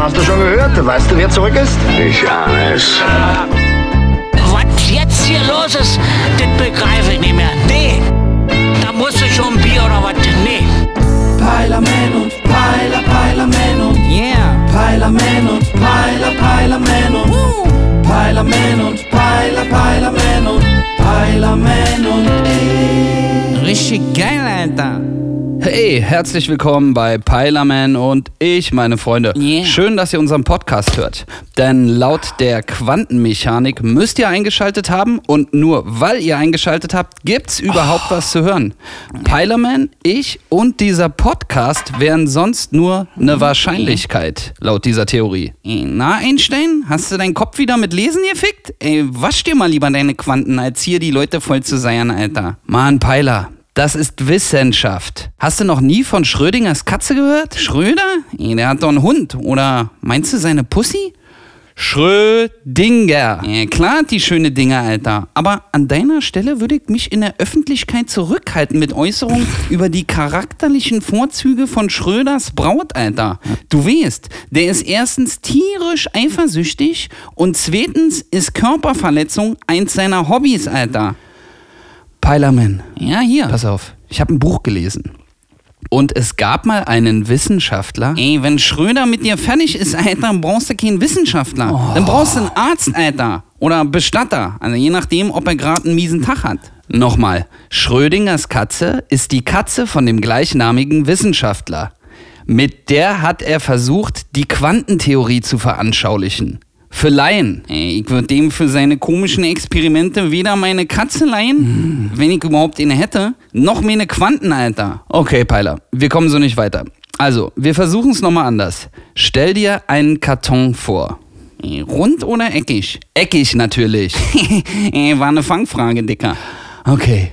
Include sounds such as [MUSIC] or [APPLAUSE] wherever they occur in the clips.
Hast du schon gehört? Weißt du, wer zurück ist? Ich ahne es. Was jetzt hier los ist, das begreife ich nicht mehr. Nee, da musst du schon ein Bier oder was? Nee. Peilerman und Peiler, Peilerman und Yeah. Peilerman und Peiler, Peilerman und Peilerman und Peiler, Peilerman und Peilerman und ich. Richtig geil, Alter. Hey, herzlich willkommen bei Peilerman und ich, meine Freunde. Yeah. Schön, dass ihr unseren Podcast hört. Denn laut der Quantenmechanik müsst ihr eingeschaltet haben und nur weil ihr eingeschaltet habt, gibt's überhaupt was zu hören. Peilerman, ich und dieser Podcast wären sonst nur eine Wahrscheinlichkeit, laut dieser Theorie. Na, Einstein, hast du deinen Kopf wieder mit Lesen gefickt? Ey, wasch dir mal lieber deine Quanten, als hier die Leute voll zu seiern, Alter. Mann, Peiler. Das ist Wissenschaft. Hast du noch nie von Schrödingers Katze gehört? Schröder? Der hat doch einen Hund. Oder meinst du seine Pussy? Schrödinger. Ja, klar, hat die schöne Dinger, Alter. Aber an deiner Stelle würde ich mich in der Öffentlichkeit zurückhalten mit Äußerungen [LAUGHS] über die charakterlichen Vorzüge von Schröders Braut, Alter. Du weißt, der ist erstens tierisch eifersüchtig und zweitens ist Körperverletzung eins seiner Hobbys, Alter. Peilerman. Ja, hier. Pass auf. Ich habe ein Buch gelesen. Und es gab mal einen Wissenschaftler. Ey, wenn Schröder mit dir fertig ist, Alter, brauchst du keinen Wissenschaftler. Dann brauchst du einen Arzt, Alter. Oder Bestatter. Also je nachdem, ob er gerade einen miesen Tag hat. Nochmal. Schrödingers Katze ist die Katze von dem gleichnamigen Wissenschaftler. Mit der hat er versucht, die Quantentheorie zu veranschaulichen. Für Laien. Ey, Ich würde dem für seine komischen Experimente weder meine Katze leihen, wenn ich überhaupt eine hätte, noch mir eine Quanten, Alter. Okay, Peiler, wir kommen so nicht weiter. Also, wir versuchen es nochmal anders. Stell dir einen Karton vor. Ey, Rund oder eckig? Eckig natürlich. Ey, [LAUGHS] War eine Fangfrage, Dicker. Okay.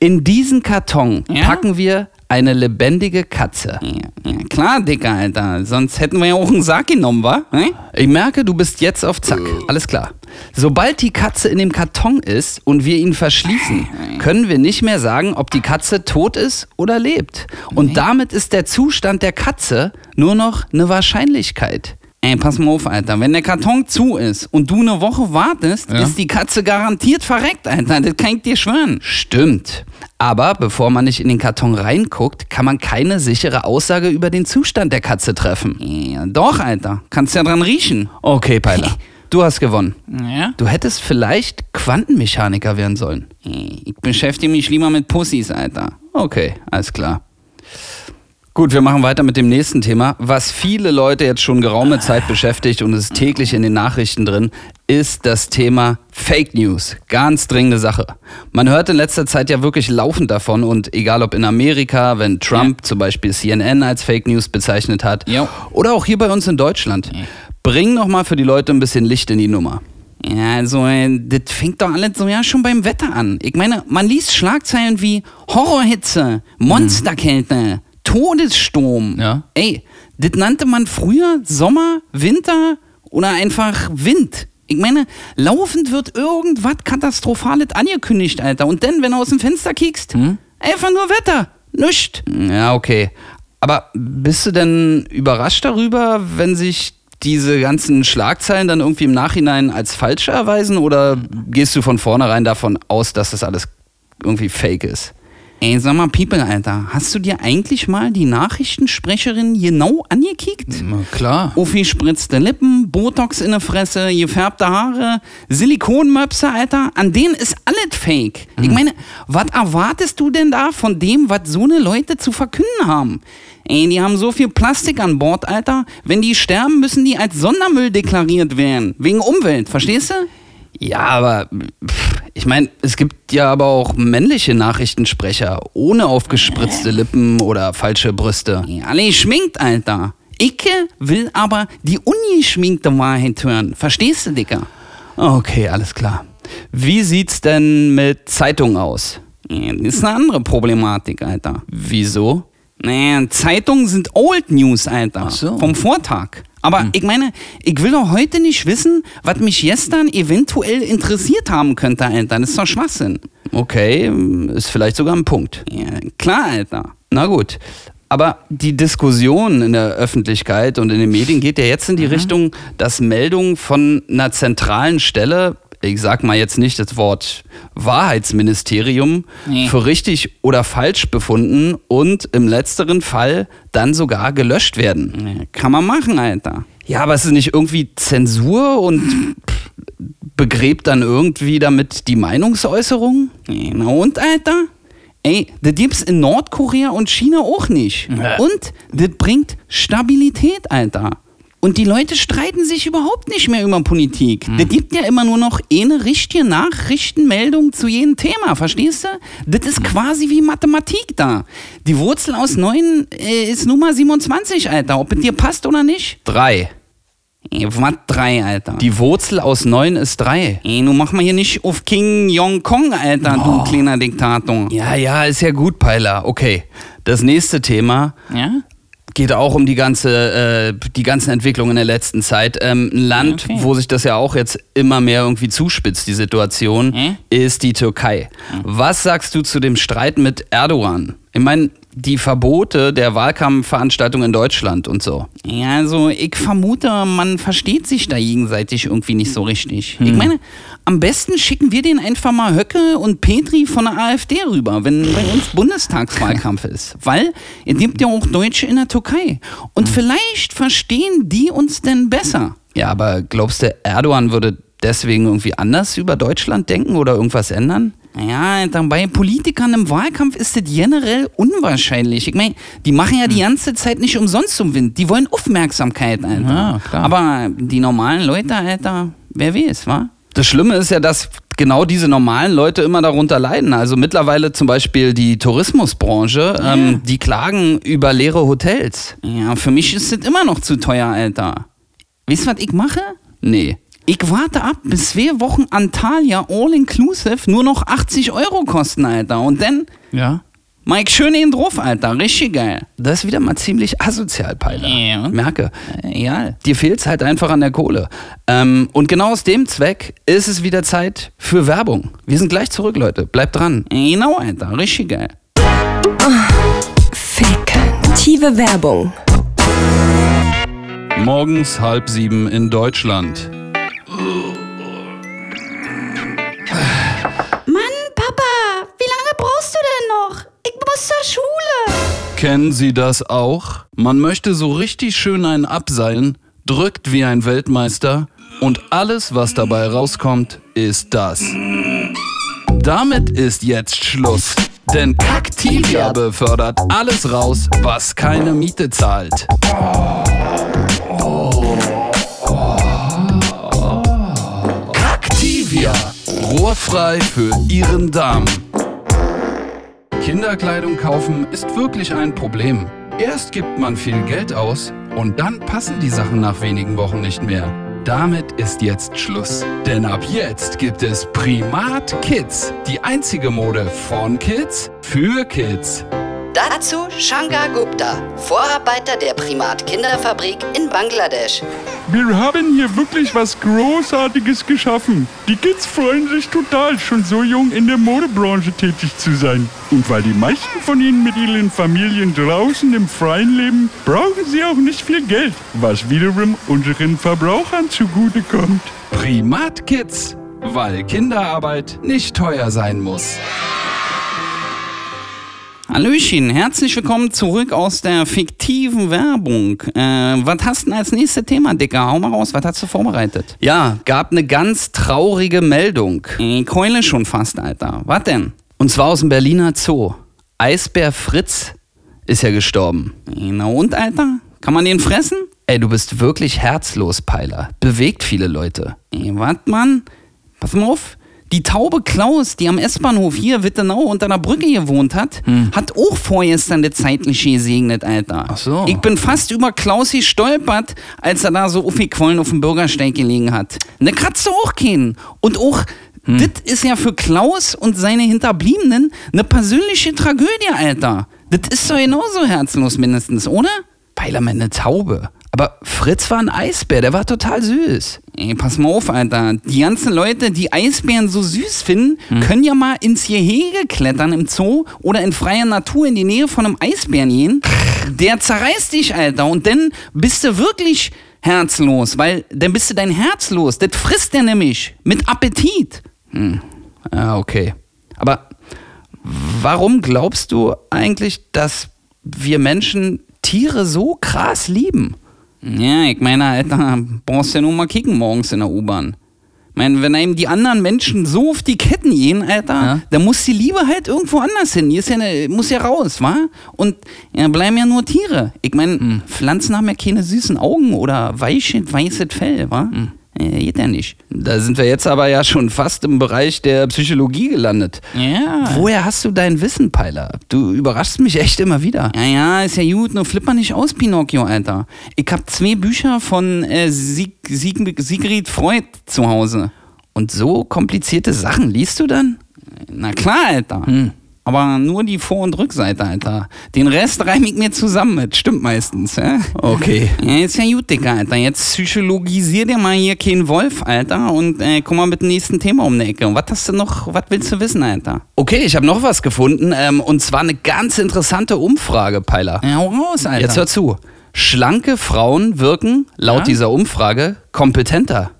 In diesen Karton packen wir eine lebendige Katze. Ja, klar, Dicker, Alter. Sonst hätten wir ja auch einen Sarg genommen, wa? Hä? Ich merke, du bist jetzt auf Zack. Alles klar. Sobald die Katze in dem Karton ist und wir ihn verschließen, können wir nicht mehr sagen, ob die Katze tot ist oder lebt. Und damit ist der Zustand der Katze nur noch eine Wahrscheinlichkeit. Ey, pass mal auf, Alter. Wenn der Karton zu ist und du eine Woche wartest, ist die Katze garantiert verreckt, Alter. Das kann ich dir schwören. Stimmt. Aber bevor man nicht in den Karton reinguckt, kann man keine sichere Aussage über den Zustand der Katze treffen. Ja, doch, Alter. Kannst ja dran riechen. Okay, Peiler. Du hast gewonnen. Ja? Du hättest vielleicht Quantenmechaniker werden sollen. Ich beschäftige mich lieber mit Pussys, Alter. Okay, alles klar. Gut, wir machen weiter mit dem nächsten Thema. Was viele Leute jetzt schon geraume Zeit beschäftigt und es ist täglich in den Nachrichten drin, ist das Thema Fake News. Ganz dringende Sache. Man hört in letzter Zeit ja wirklich laufend davon und egal ob in Amerika, wenn Trump zum Beispiel CNN als Fake News bezeichnet hat, Jo. oder auch hier bei uns in Deutschland. Bring noch mal für die Leute ein bisschen Licht in die Nummer. Ja, also, äh, das fängt doch alles so ja schon beim Wetter an. Ich meine, man liest Schlagzeilen wie Horrorhitze, Monsterkälte, Todessturm. Ja. Ey, das nannte man früher Sommer, Winter oder einfach Wind. Ich meine, laufend wird irgendwas Katastrophales angekündigt, Alter. Und dann, wenn du aus dem Fenster kiekst, einfach nur Wetter. Nischt. Ja, okay. Aber bist du denn überrascht darüber, wenn sich diese ganzen Schlagzeilen dann irgendwie im Nachhinein als falsch erweisen? Oder gehst du von vornherein davon aus, dass das alles irgendwie fake ist? Ey, sag mal, People, Alter, hast du dir eigentlich mal die Nachrichtensprecherin genau angekickt? Na klar. Aufgespritzte Lippen, Botox in der Fresse, gefärbte Haare, Silikonmöpse, Alter. An denen ist alles fake. Ich Mhm. meine, was erwartest du denn da von dem, was so eine Leute zu verkünden haben? Ey, die haben so viel Plastik an Bord, Alter. Wenn die sterben, müssen die als Sondermüll deklariert werden. Wegen Umwelt, verstehst du? Ja, aber ich meine, es gibt ja aber auch männliche Nachrichtensprecher ohne aufgespritzte Lippen oder falsche Brüste. Alle schminkt, Alter. Icke will aber die ungeschminkte Wahrheit hören. Verstehst du, Dicker? Okay, alles klar. Wie sieht's denn mit Zeitungen aus? Das ist eine andere Problematik, Alter. Wieso? Naja, Zeitungen sind Old News, Alter. so. Vom Vortag. Aber ich meine, ich will doch heute nicht wissen, was mich gestern eventuell interessiert haben könnte, Alter. Das ist doch Schwachsinn. Okay, ist vielleicht sogar ein Punkt. Ja, klar, Alter. Na gut. Aber die Diskussion in der Öffentlichkeit und in den Medien geht ja jetzt in die Richtung, dass Meldungen von einer zentralen Stelle, ich sag mal jetzt nicht das Wort Wahrheitsministerium, Nee. für richtig oder falsch befunden und im letzteren Fall dann sogar gelöscht werden. Kann man machen, Alter. Ja, aber es ist nicht irgendwie Zensur und [LAUGHS] begräbt dann irgendwie damit die Meinungsäußerung? Na und, Alter? Ey, das gibt's in Nordkorea und China auch nicht. Und das bringt Stabilität, Alter. Und die Leute streiten sich überhaupt nicht mehr über Politik. Das gibt ja immer nur noch eine richtige Nachrichtenmeldung zu jedem Thema, verstehst du? Das ist quasi wie Mathematik da. Die Wurzel aus 9 äh, ist Nummer 27, Alter. Ob es dir passt oder nicht? Drei. Ey, Was drei, Alter? Die Wurzel aus neun ist drei. Ey, nun mach mal hier nicht auf King Yong Kong, Alter, du kleiner Diktator. Ja, ja, ist ja gut, Peiler. Okay. Das nächste Thema Ja? Geht auch um die ganze, äh, die ganzen Entwicklungen in der letzten Zeit. Ähm, ein Land, Okay. wo sich das ja auch jetzt immer mehr irgendwie zuspitzt, die Situation, Hm? ist die Türkei. Was sagst du zu dem Streit mit Erdogan? Ich meine, die Verbote der Wahlkampfveranstaltung in Deutschland und so. Ja, also ich vermute, man versteht sich da gegenseitig irgendwie nicht so richtig. Ich meine, am besten schicken wir den einfach mal Höcke und Petri von der AfD rüber, wenn bei uns Bundestagswahlkampf ist. Weil es gibt ja auch Deutsche in der Türkei. Und vielleicht verstehen die uns denn besser. Ja, aber glaubst du, Erdogan würde deswegen irgendwie anders über Deutschland denken oder irgendwas ändern? Ja, dann bei Politikern im Wahlkampf ist das generell unwahrscheinlich. Ich meine, die machen ja die ganze Zeit nicht umsonst zum Wind. Die wollen Aufmerksamkeit, Alter. Ja. Aber die normalen Leute, Alter, wer weiß, wa? Das Schlimme ist ja, dass genau diese normalen Leute immer darunter leiden. Also mittlerweile zum Beispiel die Tourismusbranche, ähm, die klagen über leere Hotels. Ja, für mich ist das immer noch zu teuer, Alter. Weißt du, was ich mache? Nee. Ich warte ab, bis zwei Wochen Antalya All-Inclusive nur noch 80 Euro kosten, Alter. Und dann Ja. Mike, schön ihn drauf, Alter. Richtig geil. Das ist wieder mal ziemlich asozial, Peiler. Ja. Merke. Egal. Dir fehlt's halt einfach an der Kohle. Ähm, und genau aus dem Zweck ist es wieder Zeit für Werbung. Wir sind gleich zurück, Leute. Bleibt dran. Genau, Alter. Richtig geil. Fiktive Werbung. Morgens halb sieben in Deutschland. Kennen Sie das auch? Man möchte so richtig schön einen abseilen, drückt wie ein Weltmeister und alles, was dabei rauskommt, ist das. Damit ist jetzt Schluss. Denn Kaktivia befördert alles raus, was keine Miete zahlt. Kaktivia. Rohrfrei für Ihren Darm. Kinderkleidung kaufen ist wirklich ein Problem. Erst gibt man viel Geld aus und dann passen die Sachen nach wenigen Wochen nicht mehr. Damit ist jetzt Schluss. Denn ab jetzt gibt es Primat Kids. Die einzige Mode von Kids für Kids. Dazu Shankar Gupta, Vorarbeiter der Primat Kinderfabrik in Bangladesch. Wir haben hier wirklich was Großartiges geschaffen. Die Kids freuen sich total, schon so jung in der Modebranche tätig zu sein. Und weil die meisten von ihnen mit ihren Familien draußen im Freien leben, brauchen sie auch nicht viel Geld, was wiederum unseren Verbrauchern zugutekommt. Primat Kids. Weil Kinderarbeit nicht teuer sein muss. Hallöchen, herzlich willkommen zurück aus der fiktiven Werbung. Äh, was hast du denn als nächstes Thema, Dicker? Hau mal raus, was hast du vorbereitet? Ja, gab eine ganz traurige Meldung. Ich keule schon fast, Alter. Was denn? Und zwar aus dem Berliner Zoo. Eisbär Fritz ist ja gestorben. Na und, Alter? Kann man den fressen? Ey, du bist wirklich herzlos, Peiler. Bewegt viele Leute. Ey, was, Mann? Pass mal auf. Die Taube Klaus, die am S-Bahnhof hier Wittenau unter der Brücke gewohnt hat, hat auch vorgestern das Zeitliche gesegnet, Alter. Ach so. Ich bin fast über Klaus gestolpert, als er da so aufgequollen auf dem Bürgersteig gelegen hat. Ne Katze auch keinen. Und auch, das ist ja für Klaus und seine Hinterbliebenen eine persönliche Tragödie, Alter. Das ist doch genauso herzlos mindestens, oder? Peiler, meine Taube. Aber Fritz war ein Eisbär, der war total süß. Ey, pass mal auf, Alter. Die ganzen Leute, die Eisbären so süß finden, können ja mal ins Gehege klettern im Zoo oder in freier Natur in die Nähe von einem Eisbären gehen. Der zerreißt dich, Alter. Und dann bist du wirklich herzlos, weil dann bist du dein Herz los. Das frisst der nämlich mit Appetit. Hm. Ja, okay. Aber warum glaubst du eigentlich, dass wir Menschen Tiere so krass lieben? Ja, ich meine, Alter, brauchst ja nur mal kicken morgens in der U-Bahn. Ich meine, wenn einem die anderen Menschen so auf die Ketten gehen, Alter, Ja. dann muss die Liebe halt irgendwo anders hin. Die ist ja ne, muss ja raus, wa? Und ja, bleiben ja nur Tiere. Ich meine, Pflanzen haben ja keine süßen Augen oder weiches, weißes Fell, wa? Ja, geht ja nicht. Da sind wir jetzt aber ja schon fast im Bereich der Psychologie gelandet. Ja. Woher hast du dein Wissen, Peiler? Du überraschst mich echt immer wieder. Ja, ja, ist ja gut, nur flipper nicht aus, Pinocchio, Alter. Ich hab zwei Bücher von äh, Sieg, Sieg, Sigrid Freud zu Hause. Und so komplizierte Sachen liest du dann? Na klar, Alter. Aber nur die Vor- und Rückseite, Alter. Den Rest reime ich mir zusammen mit. Stimmt meistens, ja? Okay. Ja, ist ja gut, Digga, Alter. Jetzt psychologisier dir mal hier keinen Wolf, Alter. Und äh, komm mal mit dem nächsten Thema um die Ecke. Und was hast du noch, was willst du wissen, Alter? Okay, ich habe noch was gefunden. Ähm, und zwar eine ganz interessante Umfrage, Peiler. Ja, hau raus, Alter. Jetzt hör zu. Schlanke Frauen wirken laut Ja? dieser Umfrage kompetenter.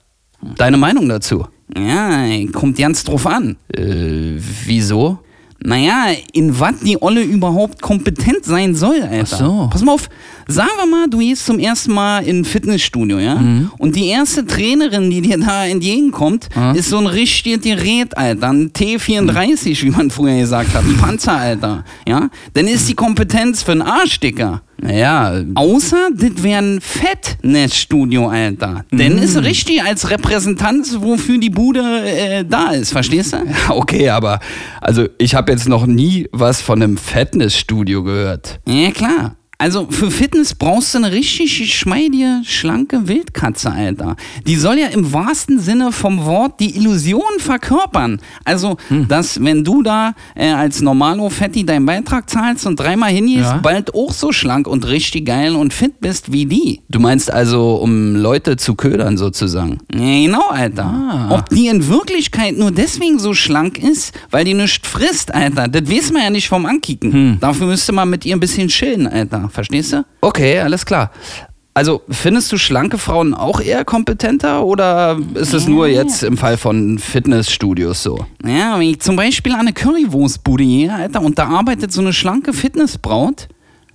Deine Meinung dazu? Ja, kommt ganz drauf an. Äh, wieso? Naja, in was die Olle überhaupt kompetent sein soll, Alter. Ach so. Pass mal auf, sagen wir mal, du gehst zum ersten Mal in ein Fitnessstudio, ja? Mhm. Und die erste Trainerin, die dir da entgegenkommt, ist so ein richtiges Gerät, Alter. Ein T34, wie man früher gesagt hat. Ein Panzer, Alter. Ja? Dann ist die Kompetenz für einen Arschdicker. Naja, Außer, das wäre ein Fettnessstudio, Alter. Denn Mhm. ist richtig als Repräsentanz, wofür die Bude äh, da ist, verstehst du? [LAUGHS] okay, aber also ich habe jetzt noch nie was von einem Fitnessstudio gehört. Ja, klar. Also für Fitness brauchst du eine richtig geschmeidige, schlanke Wildkatze, Alter. Die soll ja im wahrsten Sinne vom Wort die Illusion verkörpern. Also, dass wenn du da äh, als Normalo Fetti deinen Beitrag zahlst und dreimal hingehst, Ja. bald auch so schlank und richtig geil und fit bist wie die. Du meinst also, um Leute zu ködern sozusagen? Ja, genau, Alter. Ob die in Wirklichkeit nur deswegen so schlank ist, weil die nichts frisst, Alter, das weiß man ja nicht vom Ankicken. Dafür müsste man mit ihr ein bisschen chillen, Alter. Verstehst du? Okay, alles klar. Also findest du schlanke Frauen auch eher kompetenter oder ist es nur jetzt im Fall von Fitnessstudios so? Ja, wenn ich zum Beispiel an eine Currywurstbude gehe, Alter, und da arbeitet so eine schlanke Fitnessbraut,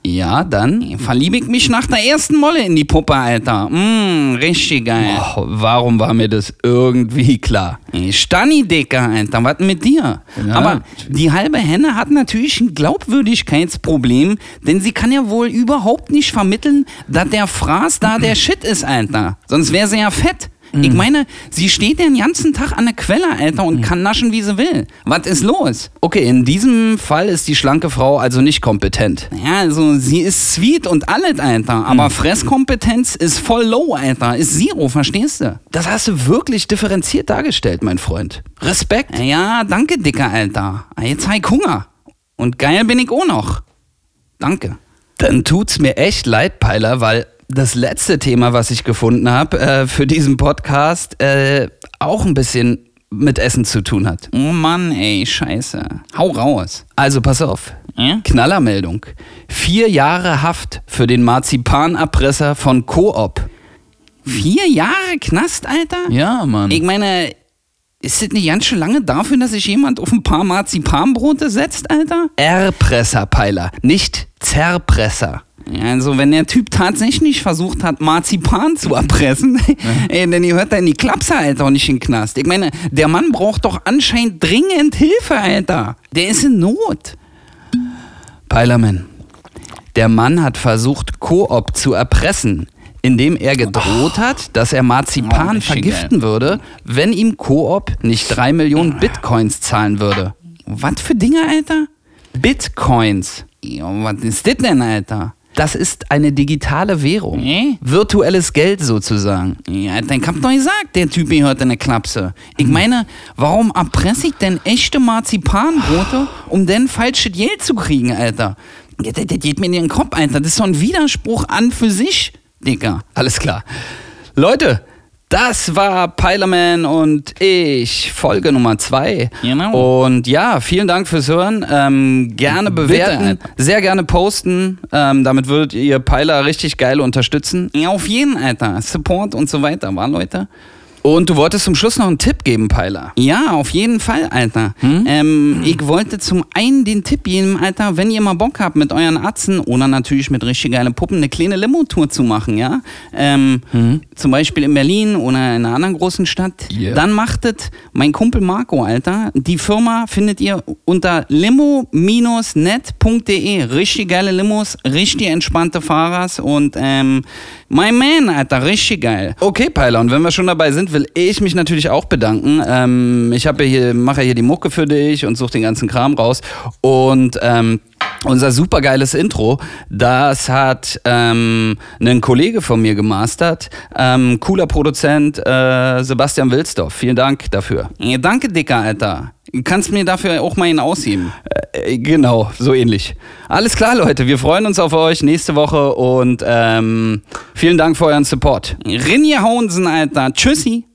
Ja, dann. verliebe ich mich nach der ersten Molle in die Puppe, Alter. Mm, richtig geil. Oh, warum war mir das irgendwie klar? Stani, Dicker, Alter, was mit dir? Ja. Aber die halbe Henne hat natürlich ein Glaubwürdigkeitsproblem, denn sie kann ja wohl überhaupt nicht vermitteln, dass der Fraß da der Shit ist, Alter. Sonst wäre sie ja fett. Ich meine, sie steht den ganzen Tag an der Quelle, Alter, und kann naschen, wie sie will. Was ist los? Okay, in diesem Fall ist die schlanke Frau also nicht kompetent. Ja, also sie ist sweet und alles, Alter, aber Fresskompetenz ist voll low, Alter, ist Zero, verstehst du? Das hast du wirklich differenziert dargestellt, mein Freund. Respekt. Ja, danke, Dicker, Alter. Jetzt hab ich Hunger. Und geil bin ich auch noch. Danke. Dann tut's mir echt leid, Peiler, weil das letzte Thema, was ich gefunden habe äh, für diesen Podcast, äh, auch ein bisschen mit Essen zu tun hat. Oh Mann, ey, scheiße. Hau raus. Also pass auf. Ja? Knallermeldung. Vier Jahre Haft für den Marzipanabpresser von Coop. Vier Jahre Knast, Alter? Ja, Mann. Ich meine, ist das nicht ganz schön lange dafür, dass sich jemand auf ein paar Marzipanbrote setzt, Alter? Erpresser, Peiler, nicht Zerpresser. Ja, also wenn der Typ tatsächlich versucht hat, Marzipan zu erpressen, [LAUGHS] ey, dann gehört er in die Klapse, Alter, und nicht in den Knast. Ich meine, der Mann braucht doch anscheinend dringend Hilfe, Alter. Der ist in Not. Peilerman, der Mann hat versucht, Coop zu erpressen, indem er gedroht hat, dass er Oh, Marzipan richtig vergiften würde, wenn ihm Coop nicht drei Millionen Bitcoins zahlen würde. Was für Dinge, Alter? Bitcoins. Ja, was ist das denn, Alter? Das ist eine digitale Währung. Nee. Virtuelles Geld sozusagen. Ja, dann hab doch gesagt, der Typ gehört in eine Klapse. Ich meine, warum erpresse ich denn echte Marzipanbrote, um denn falsches Geld zu kriegen, Alter? Das, das geht mir in den Kopf, Alter. Das ist so ein Widerspruch an für sich. Dicker. Alles klar. Leute, das war Pilerman und ich, Folge Nummer zwei. Genau. Und ja, vielen Dank fürs Hören. Ähm, gerne bewerten, Alter. sehr gerne posten. Ähm, damit würdet ihr Piler richtig geil unterstützen. Ja, auf jeden, Alter. Support und so weiter, war Leute? Und du wolltest zum Schluss noch einen Tipp geben, Peiler. Ja, auf jeden Fall, Alter. Ähm, ich wollte zum einen den Tipp geben, Alter, wenn ihr mal Bock habt, mit euren Atzen oder natürlich mit richtig geile Puppen eine kleine Limo-Tour zu machen, ja? Ähm, Zum Beispiel in Berlin oder in einer anderen großen Stadt. Yeah. Dann machtet mein Kumpel Marco, Alter. Die Firma findet ihr unter limo-net.de. Richtig geile Limos, richtig entspannte Fahrers und ähm, my man, Alter, richtig geil. Okay, Peiler, und wenn wir schon dabei sind, will ich mich natürlich auch bedanken. Ähm, ich habe hier, mache ja hier die Mucke für dich und suche den ganzen Kram raus. Und ähm, unser supergeiles Intro, das hat ähm, ein Kollege von mir gemastert. Ähm, cooler Produzent, äh, Sebastian Wilsdorf. Vielen Dank dafür. Ja, danke, Dicker, Alter. Kannst mir dafür auch mal ihn ausheben. Äh, genau, so ähnlich. Alles klar, Leute. Wir freuen uns auf euch nächste Woche und ähm, vielen Dank für euren Support. Rinje Hounsen, Alter. Tschüssi.